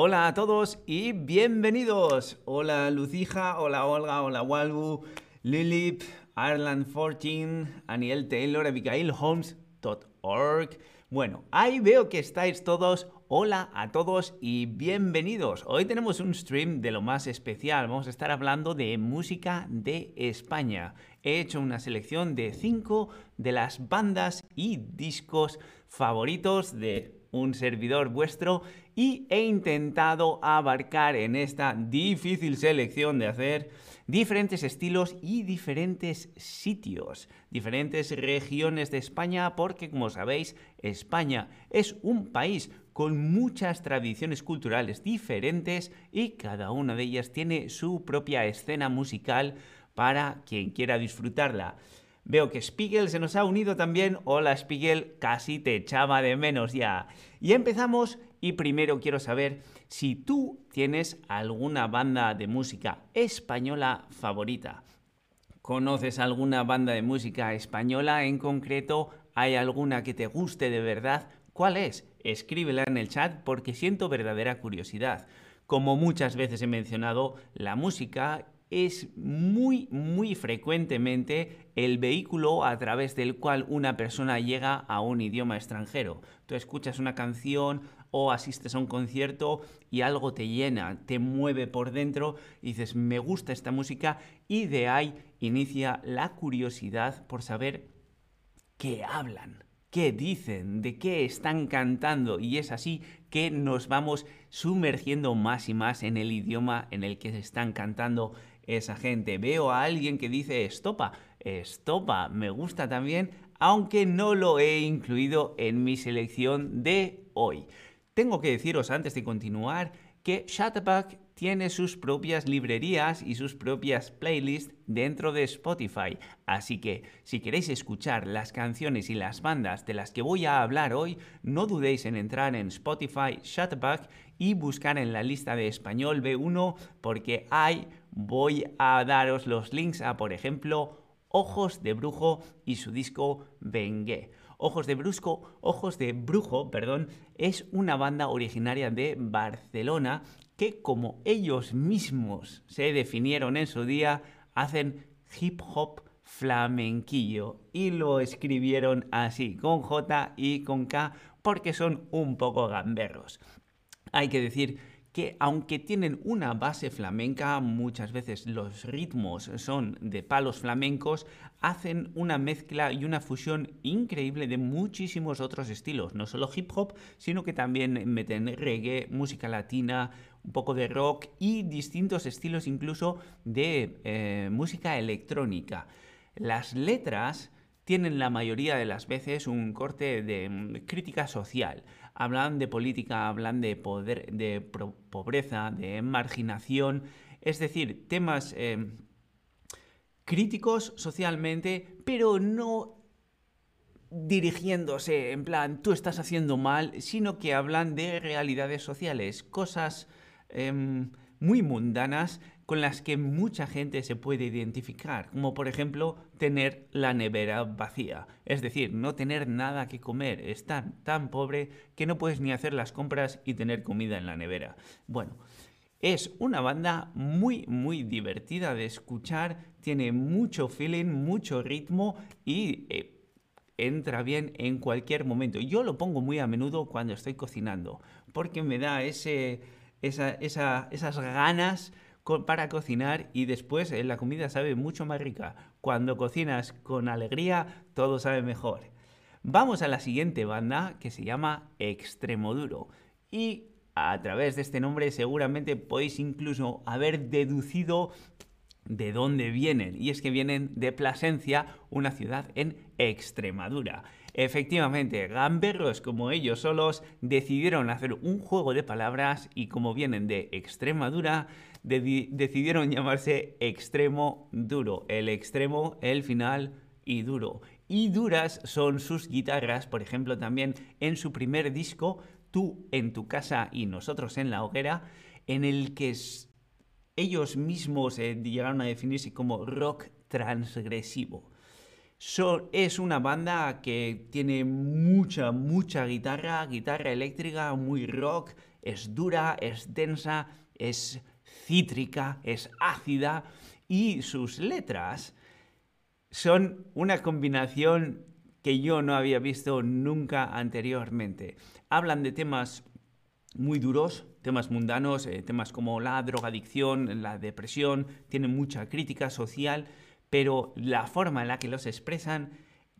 Hola a todos y bienvenidos. Hola Lucija, hola Olga, hola Walbu, Lilip, Ireland 14, Aniel Taylor, Abigail Holmes.org. Bueno, ahí veo que estáis todos. Hola a todos y bienvenidos. Hoy tenemos un stream de lo más especial. Vamos a estar hablando de música de España. He hecho una selección de cinco de las bandas y discos favoritos de un servidor vuestro y he intentado abarcar en esta difícil selección de hacer diferentes estilos y diferentes sitios, diferentes regiones de España, porque como sabéis, España es un país con muchas tradiciones culturales diferentes y cada una de ellas tiene su propia escena musical para quien quiera disfrutarla. Veo que Spiegel se nos ha unido también. Hola Spiegel, casi te echaba de menos ya. Y empezamos y primero quiero saber si tú tienes alguna banda de música española favorita. ¿Conoces alguna banda de música española en concreto? ¿Hay alguna que te guste de verdad? ¿Cuál es? Escríbela en el chat porque siento verdadera curiosidad. Como muchas veces he mencionado, la música es muy, muy frecuentemente el vehículo a través del cual una persona llega a un idioma extranjero. Tú escuchas una canción o asistes a un concierto y algo te llena, te mueve por dentro y dices, me gusta esta música y de ahí inicia la curiosidad por saber qué hablan, qué dicen, de qué están cantando y es así que nos vamos sumergiendo más y más en el idioma en el que se están cantando esa gente. Veo a alguien que dice estopa, estopa, me gusta también, aunque no lo he incluido en mi selección de hoy. Tengo que deciros antes de continuar que Shutterback tiene sus propias librerías y sus propias playlists dentro de Spotify. Así que si queréis escuchar las canciones y las bandas de las que voy a hablar hoy, no dudéis en entrar en Spotify Shutterback y buscar en la lista de español B1 porque hay voy a daros los links a, por ejemplo, Ojos de Brujo y su disco Bengue. Ojos de Brusco, Ojos de Brujo, perdón, es una banda originaria de Barcelona que, como ellos mismos se definieron en su día, hacen hip hop flamenquillo y lo escribieron así, con J y con K, porque son un poco gamberros. Hay que decir que aunque tienen una base flamenca, muchas veces los ritmos son de palos flamencos, hacen una mezcla y una fusión increíble de muchísimos otros estilos, no solo hip hop, sino que también meten reggae, música latina, un poco de rock y distintos estilos incluso de eh, música electrónica. Las letras tienen la mayoría de las veces un corte de mm, crítica social. Hablan de política, hablan de, poder, de pobreza, de marginación, es decir, temas eh, críticos socialmente, pero no dirigiéndose en plan tú estás haciendo mal, sino que hablan de realidades sociales, cosas em, muy mundanas con las que mucha gente se puede identificar, como por ejemplo tener la nevera vacía, es decir, no tener nada que comer, estar tan pobre que no puedes ni hacer las compras y tener comida en la nevera. Bueno, es una banda muy muy divertida de escuchar, tiene mucho feeling, mucho ritmo y eh, entra bien en cualquier momento. Yo lo pongo muy a menudo cuando estoy cocinando, porque me da esas ganas para cocinar y después eh, la comida sabe mucho más rica. Cuando cocinas con alegría, todo sabe mejor. Vamos a la siguiente banda que se llama Extremoduro. Y a través de este nombre seguramente podéis incluso haber deducido de dónde vienen. Y es que vienen de Plasencia, una ciudad en Extremadura. Efectivamente, gamberros como ellos solos decidieron hacer un juego de palabras y como vienen de Extremadura, decidieron llamarse extremo duro. El extremo, el final y duro. Y duras son sus guitarras, por ejemplo, también en su primer disco, Tú en tu casa y nosotros en la hoguera, en el que ellos mismos eh, llegaron a definirse como rock transgresivo. es una banda que tiene mucha, mucha guitarra, guitarra eléctrica, muy rock, es dura, es densa, es cítrica, es ácida y sus letras son una combinación que yo no había visto nunca anteriormente. Hablan de temas muy duros, temas mundanos, eh, temas como la drogadicción, la depresión, tienen mucha crítica social, pero la forma en la que los expresan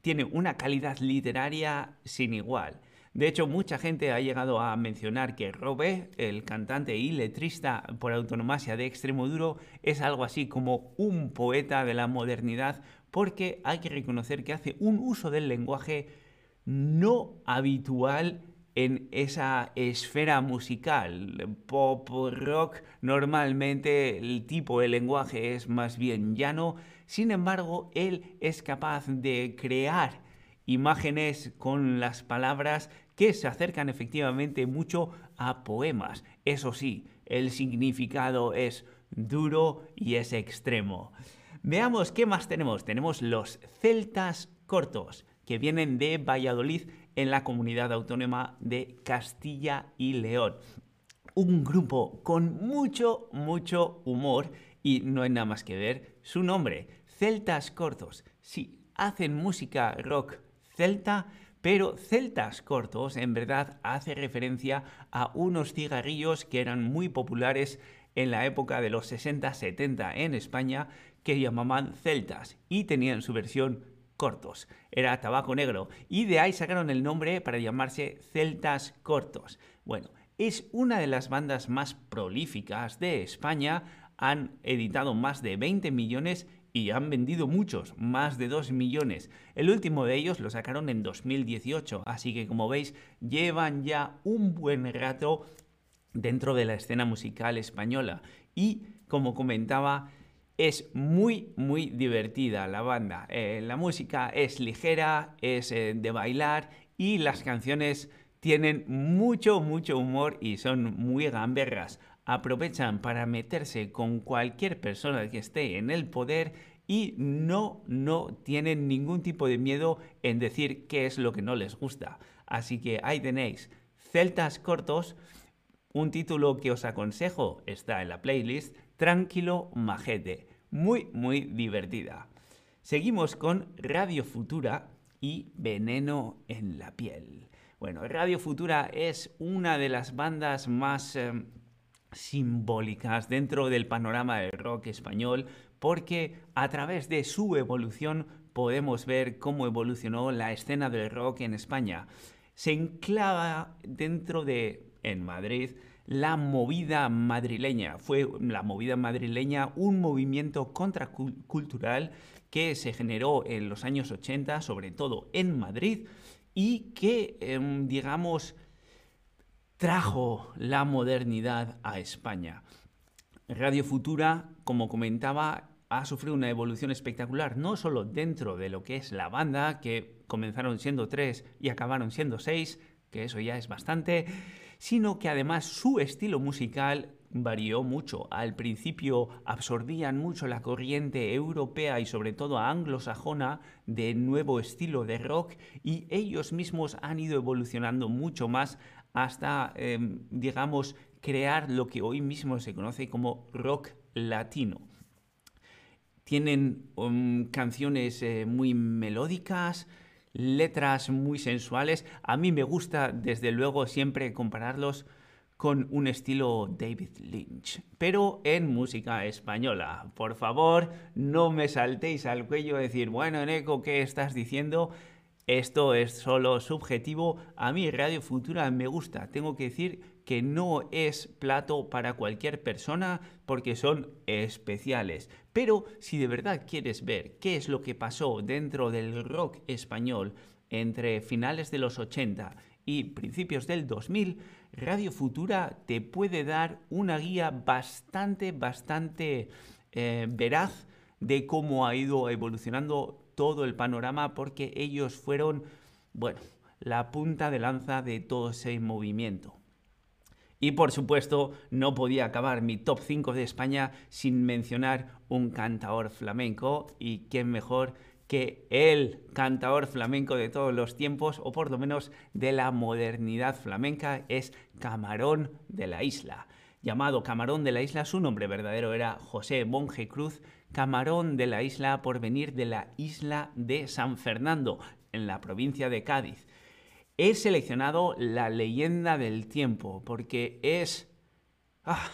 tiene una calidad literaria sin igual. De hecho, mucha gente ha llegado a mencionar que Robe, el cantante y letrista por autonomasia de Extremoduro, es algo así como un poeta de la modernidad, porque hay que reconocer que hace un uso del lenguaje no habitual en esa esfera musical. Pop, rock, normalmente el tipo de lenguaje es más bien llano, sin embargo, él es capaz de crear imágenes con las palabras que se acercan efectivamente mucho a poemas. Eso sí, el significado es duro y es extremo. Veamos qué más tenemos. Tenemos los celtas cortos, que vienen de Valladolid en la comunidad autónoma de Castilla y León. Un grupo con mucho, mucho humor y no hay nada más que ver su nombre, Celtas Cortos. Sí, hacen música rock celta, pero celtas cortos en verdad hace referencia a unos cigarrillos que eran muy populares en la época de los 60-70 en España que llamaban celtas y tenían su versión cortos. Era tabaco negro y de ahí sacaron el nombre para llamarse celtas cortos. Bueno, es una de las bandas más prolíficas de España, han editado más de 20 millones y han vendido muchos, más de 2 millones. El último de ellos lo sacaron en 2018, así que como veis llevan ya un buen rato dentro de la escena musical española y como comentaba es muy muy divertida la banda. Eh, la música es ligera, es eh, de bailar y las canciones tienen mucho mucho humor y son muy gamberras aprovechan para meterse con cualquier persona que esté en el poder y no, no tienen ningún tipo de miedo en decir qué es lo que no les gusta. Así que ahí tenéis, Celtas Cortos, un título que os aconsejo, está en la playlist, Tranquilo Majete, muy, muy divertida. Seguimos con Radio Futura y Veneno en la piel. Bueno, Radio Futura es una de las bandas más... Em, simbólicas dentro del panorama del rock español porque a través de su evolución podemos ver cómo evolucionó la escena del rock en España. Se enclava dentro de, en Madrid, la movida madrileña. Fue la movida madrileña un movimiento contracultural que se generó en los años 80, sobre todo en Madrid, y que, em, digamos, trajo la modernidad a España. Radio Futura, como comentaba, ha sufrido una evolución espectacular, no solo dentro de lo que es la banda, que comenzaron siendo tres y acabaron siendo seis, que eso ya es bastante, sino que además su estilo musical varió mucho. Al principio absorbían mucho la corriente europea y sobre todo anglosajona de nuevo estilo de rock y ellos mismos han ido evolucionando mucho más hasta, em, digamos, crear lo que hoy mismo se conoce como rock latino. Tienen um, canciones eh, muy melódicas, letras muy sensuales. A mí me gusta, desde luego, siempre compararlos con un estilo David Lynch, pero en música española. Por favor, no me saltéis al cuello a decir, bueno, Eco, ¿qué estás diciendo? Esto es solo subjetivo. A mí Radio Futura me gusta. Tengo que decir que no es plato para cualquier persona porque son especiales. Pero si de verdad quieres ver qué es lo que pasó dentro del rock español entre finales de los 80 y principios del 2000, Radio Futura te puede dar una guía bastante, bastante eh, veraz de cómo ha ido evolucionando todo el panorama porque ellos fueron, bueno, la punta de lanza de todo ese movimiento. Y por supuesto, no podía acabar mi top 5 de España sin mencionar un cantador flamenco y quién mejor que el cantador flamenco de todos los tiempos, o por lo menos de la modernidad flamenca, es Camarón de la Isla. Llamado Camarón de la Isla, su nombre verdadero era José Monje Cruz, Camarón de la Isla por venir de la isla de San Fernando, en la provincia de Cádiz. He seleccionado la leyenda del tiempo porque es... Ah,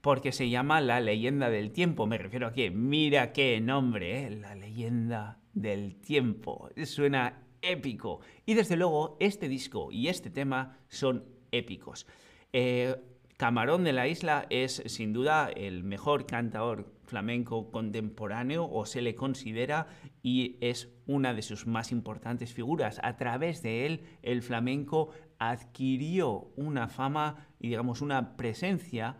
porque se llama La leyenda del tiempo. Me refiero a que, mira qué nombre, ¿eh? La leyenda del tiempo. Suena épico. Y desde luego, este disco y este tema son épicos. Eh, Camarón de la Isla es sin duda el mejor cantador flamenco contemporáneo o se le considera y es una de sus más importantes figuras. A través de él el flamenco adquirió una fama y digamos una presencia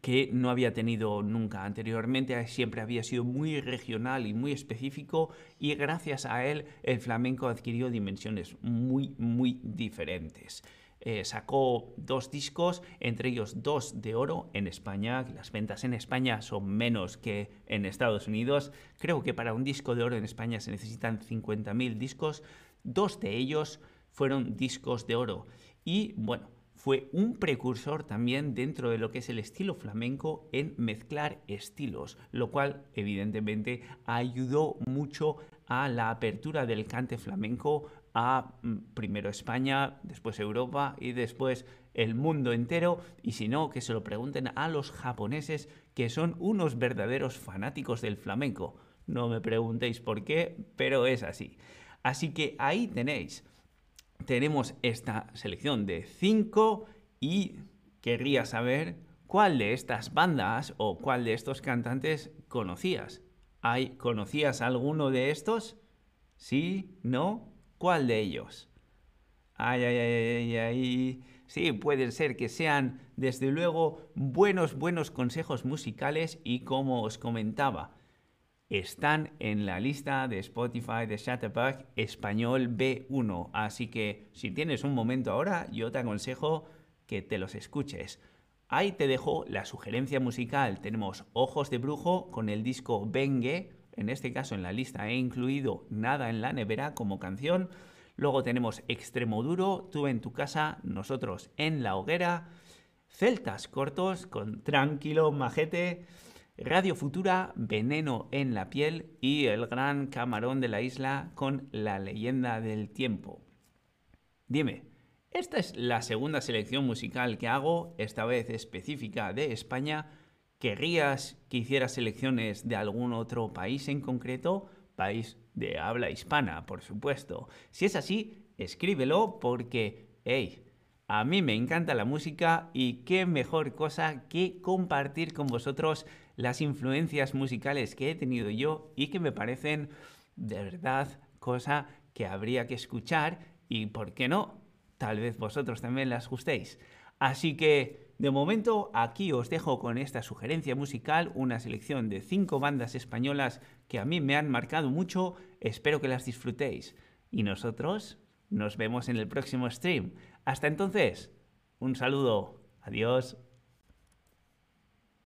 que no había tenido nunca anteriormente, siempre había sido muy regional y muy específico y gracias a él el flamenco adquirió dimensiones muy, muy diferentes. Eh, sacó dos discos, entre ellos dos de oro en España. Las ventas en España son menos que en Estados Unidos. Creo que para un disco de oro en España se necesitan 50.000 discos. Dos de ellos fueron discos de oro. Y bueno, fue un precursor también dentro de lo que es el estilo flamenco en mezclar estilos, lo cual evidentemente ayudó mucho a la apertura del cante flamenco a mm, primero España, después Europa y después el mundo entero y si no que se lo pregunten a los japoneses que son unos verdaderos fanáticos del flamenco. No me preguntéis por qué, pero es así. Así que ahí tenéis tenemos esta selección de 5 y querría saber cuál de estas bandas o cuál de estos cantantes conocías. ¿Hay, ¿Conocías alguno de estos? ¿Sí? ¿No? ¿Cuál de ellos? Ay, ay, ay, ay, ay. Sí, pueden ser que sean, desde luego, buenos, buenos consejos musicales y como os comentaba, están en la lista de Spotify de Shutterback Español B1. Así que si tienes un momento ahora, yo te aconsejo que te los escuches. Ahí te dejo la sugerencia musical. Tenemos Ojos de Brujo con el disco Bengue. En este caso en la lista he incluido Nada en la nevera como canción. Luego tenemos Extremo Duro, Tú en tu casa, Nosotros en la hoguera. Celtas cortos con Tranquilo Majete. Radio Futura, Veneno en la piel y el gran camarón de la isla con la leyenda del tiempo. Dime, esta es la segunda selección musical que hago, esta vez específica de España. ¿Querrías que hiciera selecciones de algún otro país en concreto? País de habla hispana, por supuesto. Si es así, escríbelo porque, hey, a mí me encanta la música y qué mejor cosa que compartir con vosotros las influencias musicales que he tenido yo y que me parecen de verdad cosa que habría que escuchar y, ¿por qué no? Tal vez vosotros también las gustéis. Así que, de momento, aquí os dejo con esta sugerencia musical, una selección de cinco bandas españolas que a mí me han marcado mucho. Espero que las disfrutéis. Y nosotros nos vemos en el próximo stream. Hasta entonces, un saludo. Adiós.